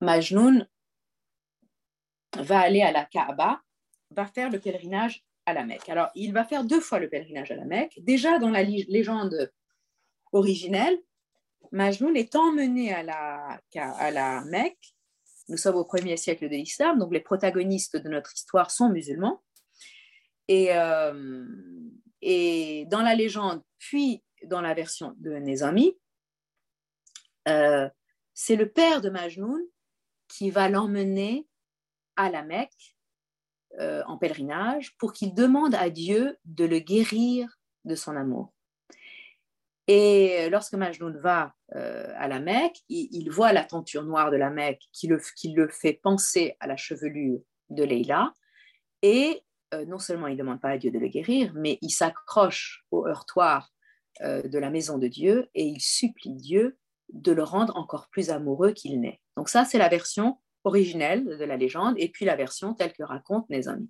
Majnoun va aller à la Kaaba, va faire le pèlerinage à la Mecque. Alors, il va faire deux fois le pèlerinage à la Mecque. Déjà, dans la légende originelle, Majnoun est emmené à la, Mecque. Nous sommes au premier siècle de l'islam, donc les protagonistes de notre histoire sont musulmans. Et, euh, dans la légende, puis dans la version de Nezami, euh, c'est le père de Majnoun qui va l'emmener à la Mecque euh, en pèlerinage pour qu'il demande à Dieu de le guérir de son amour. Et lorsque Majnoun va euh, à la Mecque, il, voit la tenture noire de la Mecque qui le, qui le fait penser à la chevelure de Leïla. Et euh, non seulement il ne demande pas à Dieu de le guérir, mais il s'accroche au heurtoir de la maison de Dieu et il supplie Dieu de le rendre encore plus amoureux qu'il n'est. Donc ça, c'est la version originelle de la légende et puis la version telle que raconte Nezami.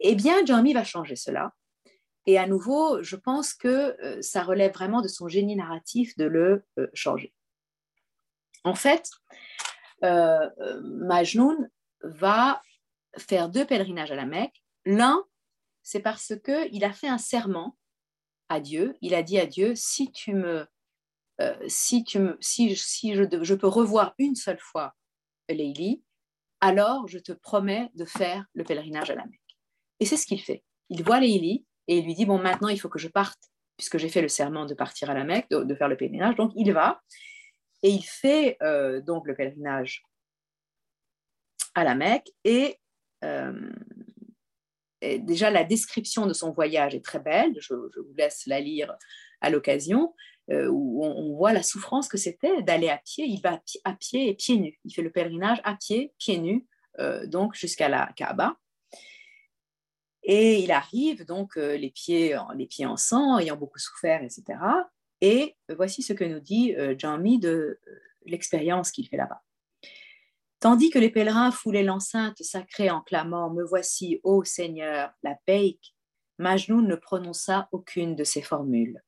Eh bien, Jami va changer cela. Et à nouveau, je pense que euh, ça relève vraiment de son génie narratif de le euh, changer. En fait, euh, Majnoun va faire deux pèlerinages à la Mecque. L'un, c'est parce qu'il a fait un serment à Dieu. Il a dit à Dieu, si tu me euh, si, tu me, si, si je, je, peux revoir une seule fois Leili, alors je te promets de faire le pèlerinage à la Mecque. Et c'est ce qu'il fait. Il voit Leili et il lui dit, bon, maintenant il faut que je parte, puisque j'ai fait le serment de partir à la Mecque, de, faire le pèlerinage. Donc il va et il fait euh, donc le pèlerinage à la Mecque et, euh, et, déjà la description de son voyage est très belle, je vous laisse la lire à l'occasion. Euh, où on, voit la souffrance que c'était d'aller à pied. Il va à pied, et pieds nus. Il fait le pèlerinage à pied, pieds nus, euh, donc jusqu'à la Kaaba. Et il arrive donc euh, les, pieds, les pieds en sang, ayant beaucoup souffert, etc. Et voici ce que nous dit Jami de l'expérience qu'il fait là-bas. Tandis que les pèlerins foulaient l'enceinte sacrée en clamant Me voici, ô Seigneur, la Peik, Majnoun ne prononça aucune de ces formules.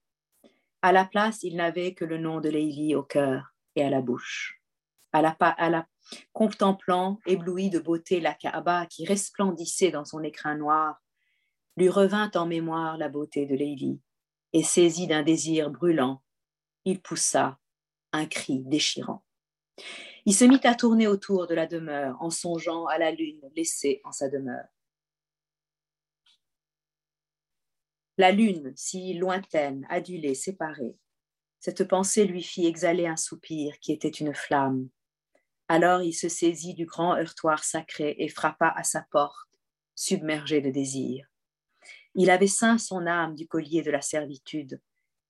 À la place, il n'avait que le nom de Leili au cœur et à la bouche. Contemplant, ébloui de beauté, la Kaaba qui resplendissait dans son écrin noir, lui revint en mémoire la beauté de Leili, et saisi d'un désir brûlant, il poussa un cri déchirant. Il se mit à tourner autour de la demeure en songeant à la lune laissée en sa demeure. La lune, si lointaine, adulée, séparée, cette pensée lui fit exhaler un soupir qui était une flamme. Alors il se saisit du grand heurtoir sacré et frappa à sa porte, submergé de désir. Il avait ceint son âme du collier de la servitude.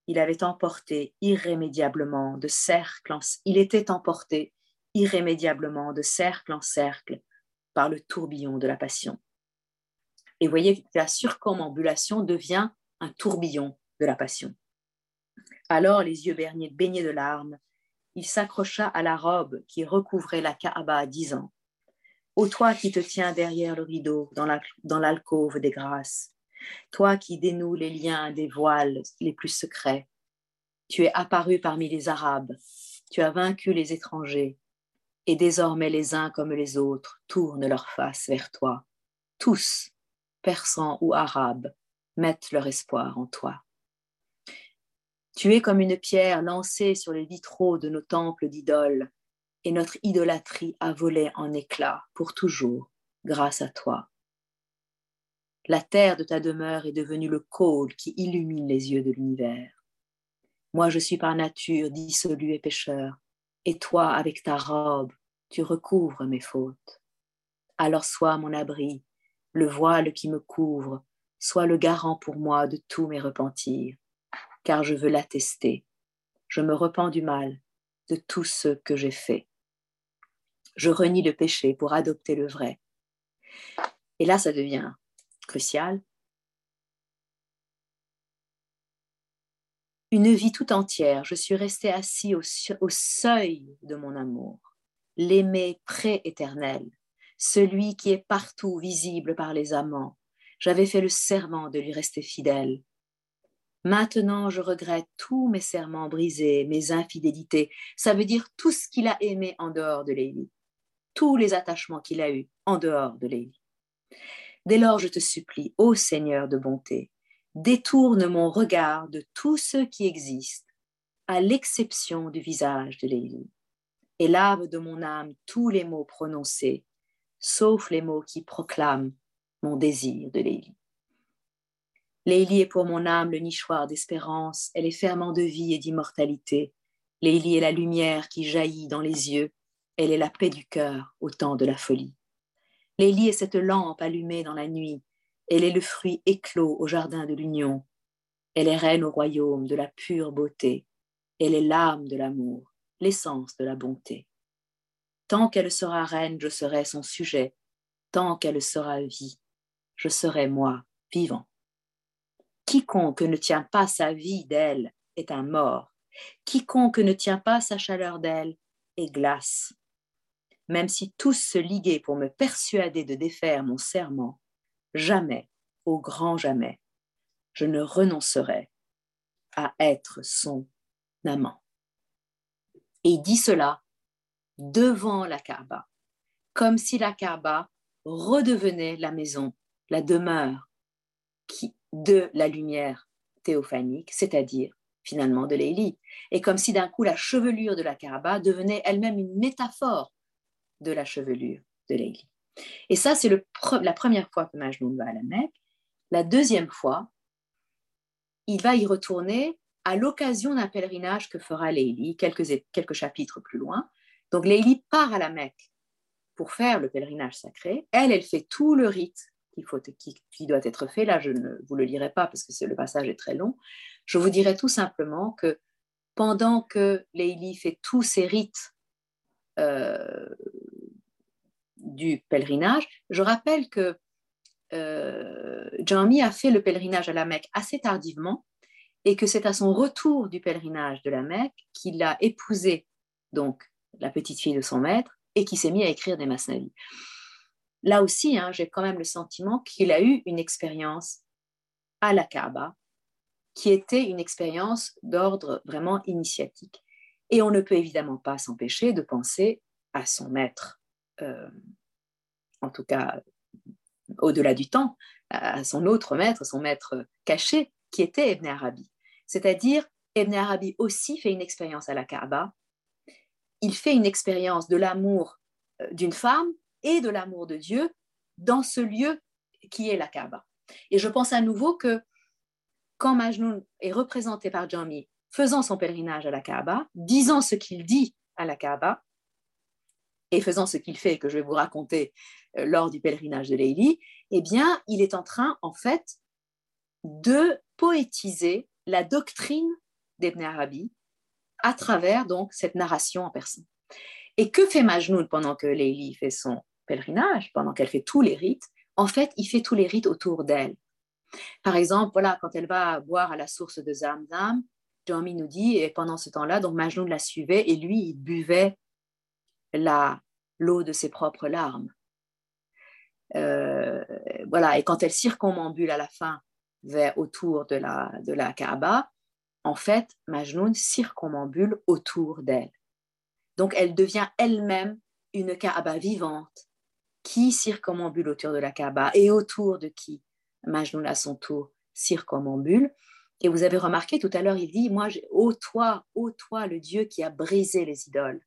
Il avait emporté irrémédiablement de cercle en il était emporté irrémédiablement de cercle en cercle par le tourbillon de la passion. Et voyez que la surcommambulation devient un tourbillon de la passion. Alors, les yeux baignés de larmes, il s'accrocha à la robe qui recouvrait la Kaaba, disant Ô toi qui te tiens derrière le rideau dans l'alcôve des grâces, toi qui dénoues les liens des voiles les plus secrets, tu es apparu parmi les Arabes, tu as vaincu les étrangers, et désormais les uns comme les autres tournent leur face vers toi. Tous, persans ou arabes, mettent leur espoir en toi. Tu es comme une pierre lancée sur les vitraux de nos temples d'idoles, et notre idolâtrie a volé en éclats pour toujours grâce à toi. La terre de ta demeure est devenue le côle qui illumine les yeux de l'univers. Moi, je suis par nature dissolu et pécheur, et toi, avec ta robe, tu recouvres mes fautes. Alors sois mon abri, le voile qui me couvre, sois le garant pour moi de tous mes repentirs, car je veux l'attester. Je me repens du mal, de tout ce que j'ai fait. Je renie le péché pour adopter le vrai. Et là, ça devient crucial. Une vie tout entière, je suis resté assis au, au seuil de mon amour, l'aimer prééternel, celui qui est partout visible par les amants, j'avais fait le serment de lui rester fidèle. Maintenant, je regrette tous mes serments brisés, mes infidélités. Ça veut dire tout ce qu'il a aimé en dehors de Lélie, tous les attachements qu'il a eus en dehors de Lélie. Dès lors, je te supplie, ô Seigneur de bonté, détourne mon regard de tous ceux qui existent, à l'exception du visage de Lélie, et lave de mon âme tous les mots prononcés, sauf les mots qui proclament mon désir de Lélie. Lélie est pour mon âme le nichoir d'espérance, elle est ferment de vie et d'immortalité. Lélie est la lumière qui jaillit dans les yeux, elle est la paix du cœur au temps de la folie. Lélie est cette lampe allumée dans la nuit, elle est le fruit éclos au jardin de l'union, elle est reine au royaume de la pure beauté, elle est l'âme de l'amour, l'essence de la bonté. Tant qu'elle sera reine, je serai son sujet, tant qu'elle sera vie, je serai moi vivant. Quiconque ne tient pas sa vie d'elle est un mort. Quiconque ne tient pas sa chaleur d'elle est glace. Même si tous se liguaient pour me persuader de défaire mon serment, jamais, au grand jamais, je ne renoncerai à être son amant. Et il dit cela devant la Kaaba, comme si la Kaaba redevenait la maison, la demeure qui, de la lumière théophanique, c'est-à-dire finalement de l'Élie. Et comme si d'un coup la chevelure de la Kaaba devenait elle-même une métaphore de la chevelure de l'Élie. Et ça, c'est la première fois que Majnoun va à la Mecque. La deuxième fois, il va y retourner à l'occasion d'un pèlerinage que fera Lélie quelques, quelques chapitres plus loin. Donc Lélie part à la Mecque pour faire le pèlerinage sacré. Elle, elle fait tout le rite qui, faut, qui, doit être fait. Là, je ne vous le lirai pas parce que le passage est très long. Je vous dirai tout simplement que pendant que Leili fait tous ses rites euh, du pèlerinage, je rappelle que euh, a fait le pèlerinage à la Mecque assez tardivement et que c'est à son retour du pèlerinage de la Mecque qu'il a épousé donc la petite fille de son maître et qui s'est mis à écrire des masnavis là aussi, hein, j'ai quand même le sentiment qu'il a eu une expérience à la Kaaba qui était une expérience d'ordre vraiment initiatique. Et on ne peut évidemment pas s'empêcher de penser à son maître, euh, en tout cas au-delà du temps, à son autre maître, son maître caché, qui était Ibn Arabi. C'est-à-dire, Ibn Arabi aussi fait une expérience à la Kaaba. Il fait une expérience de l'amour euh, d'une femme et de l'amour de Dieu dans ce lieu qui est la Kaaba. Et je pense à nouveau que quand Majnun est représenté par Jami faisant son pèlerinage à la Kaaba, disant ce qu'il dit à la Kaaba, et faisant ce qu'il fait, que je vais vous raconter euh, lors du pèlerinage de Leili, eh bien, il est en train, en fait, de poétiser la doctrine d'Ibn Arabi à travers donc cette narration en persan. Et que fait Majnun pendant que Leili fait son pèlerinage, pendant qu'elle fait tous les rites, en fait, il fait tous les rites autour d'elle. Par exemple, voilà, quand elle va boire à la source de Zamzam, Jami nous dit, et pendant ce temps-là, donc Majnun la suivait et lui, il buvait l'eau de ses propres larmes. Euh, voilà, et quand elle circumambule à la fin vers, autour de la, de la Kaaba, en fait, Majnun circumambule autour d'elle. Donc, elle devient elle-même une Kaaba vivante qui circumambule autour de la Kaaba et autour de qui Majnun à son tour circumambule. Et vous avez remarqué tout à l'heure, il dit, moi, ô toi, ô toi, le Dieu qui a brisé les idoles.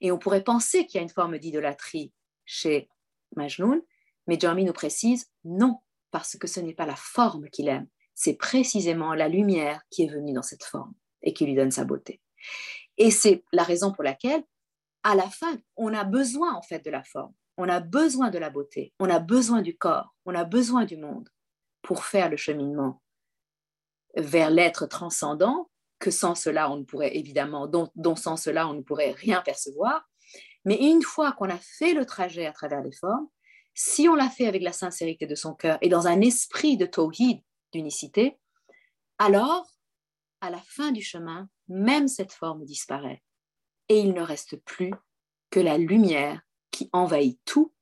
Et on pourrait penser qu'il y a une forme d'idolâtrie chez Majnun, mais Jami nous précise, non, parce que ce n'est pas la forme qu'il aime, c'est précisément la lumière qui est venue dans cette forme et qui lui donne sa beauté. Et c'est la raison pour laquelle, à la fin, on a besoin en fait de la forme on a besoin de la beauté, on a besoin du corps, on a besoin du monde pour faire le cheminement vers l'être transcendant, que sans cela, on ne pourrait évidemment, dont, sans cela, on ne pourrait rien percevoir. Mais une fois qu'on a fait le trajet à travers les formes, si on l'a fait avec la sincérité de son cœur et dans un esprit de tawhid, d'unicité, alors, à la fin du chemin, même cette forme disparaît et il ne reste plus que la lumière qui envahit tout.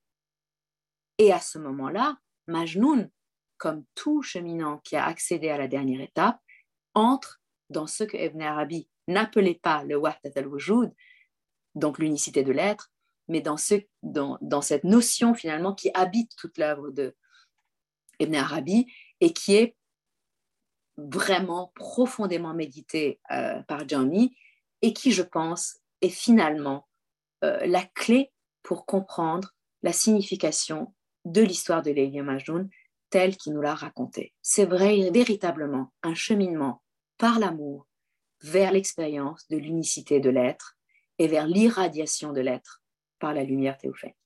Et à ce moment-là, Majnoun, comme tout cheminant qui a accédé à la dernière étape, entre dans ce que Ibn Arabi n'appelait pas le Wahdat al-Wujud, donc l'unicité de l'être, mais dans, ce, dans, dans, cette notion finalement qui habite toute l'œuvre de Ibn Arabi et qui est vraiment profondément méditée euh, par Johnny et qui, je pense, est finalement euh, la clé pour comprendre la signification de l'histoire de Lélia Majdoun telle qu'il nous l'a racontée. C'est véritablement un cheminement par l'amour vers l'expérience de l'unicité de l'être et vers l'irradiation de l'être par la lumière théophanique.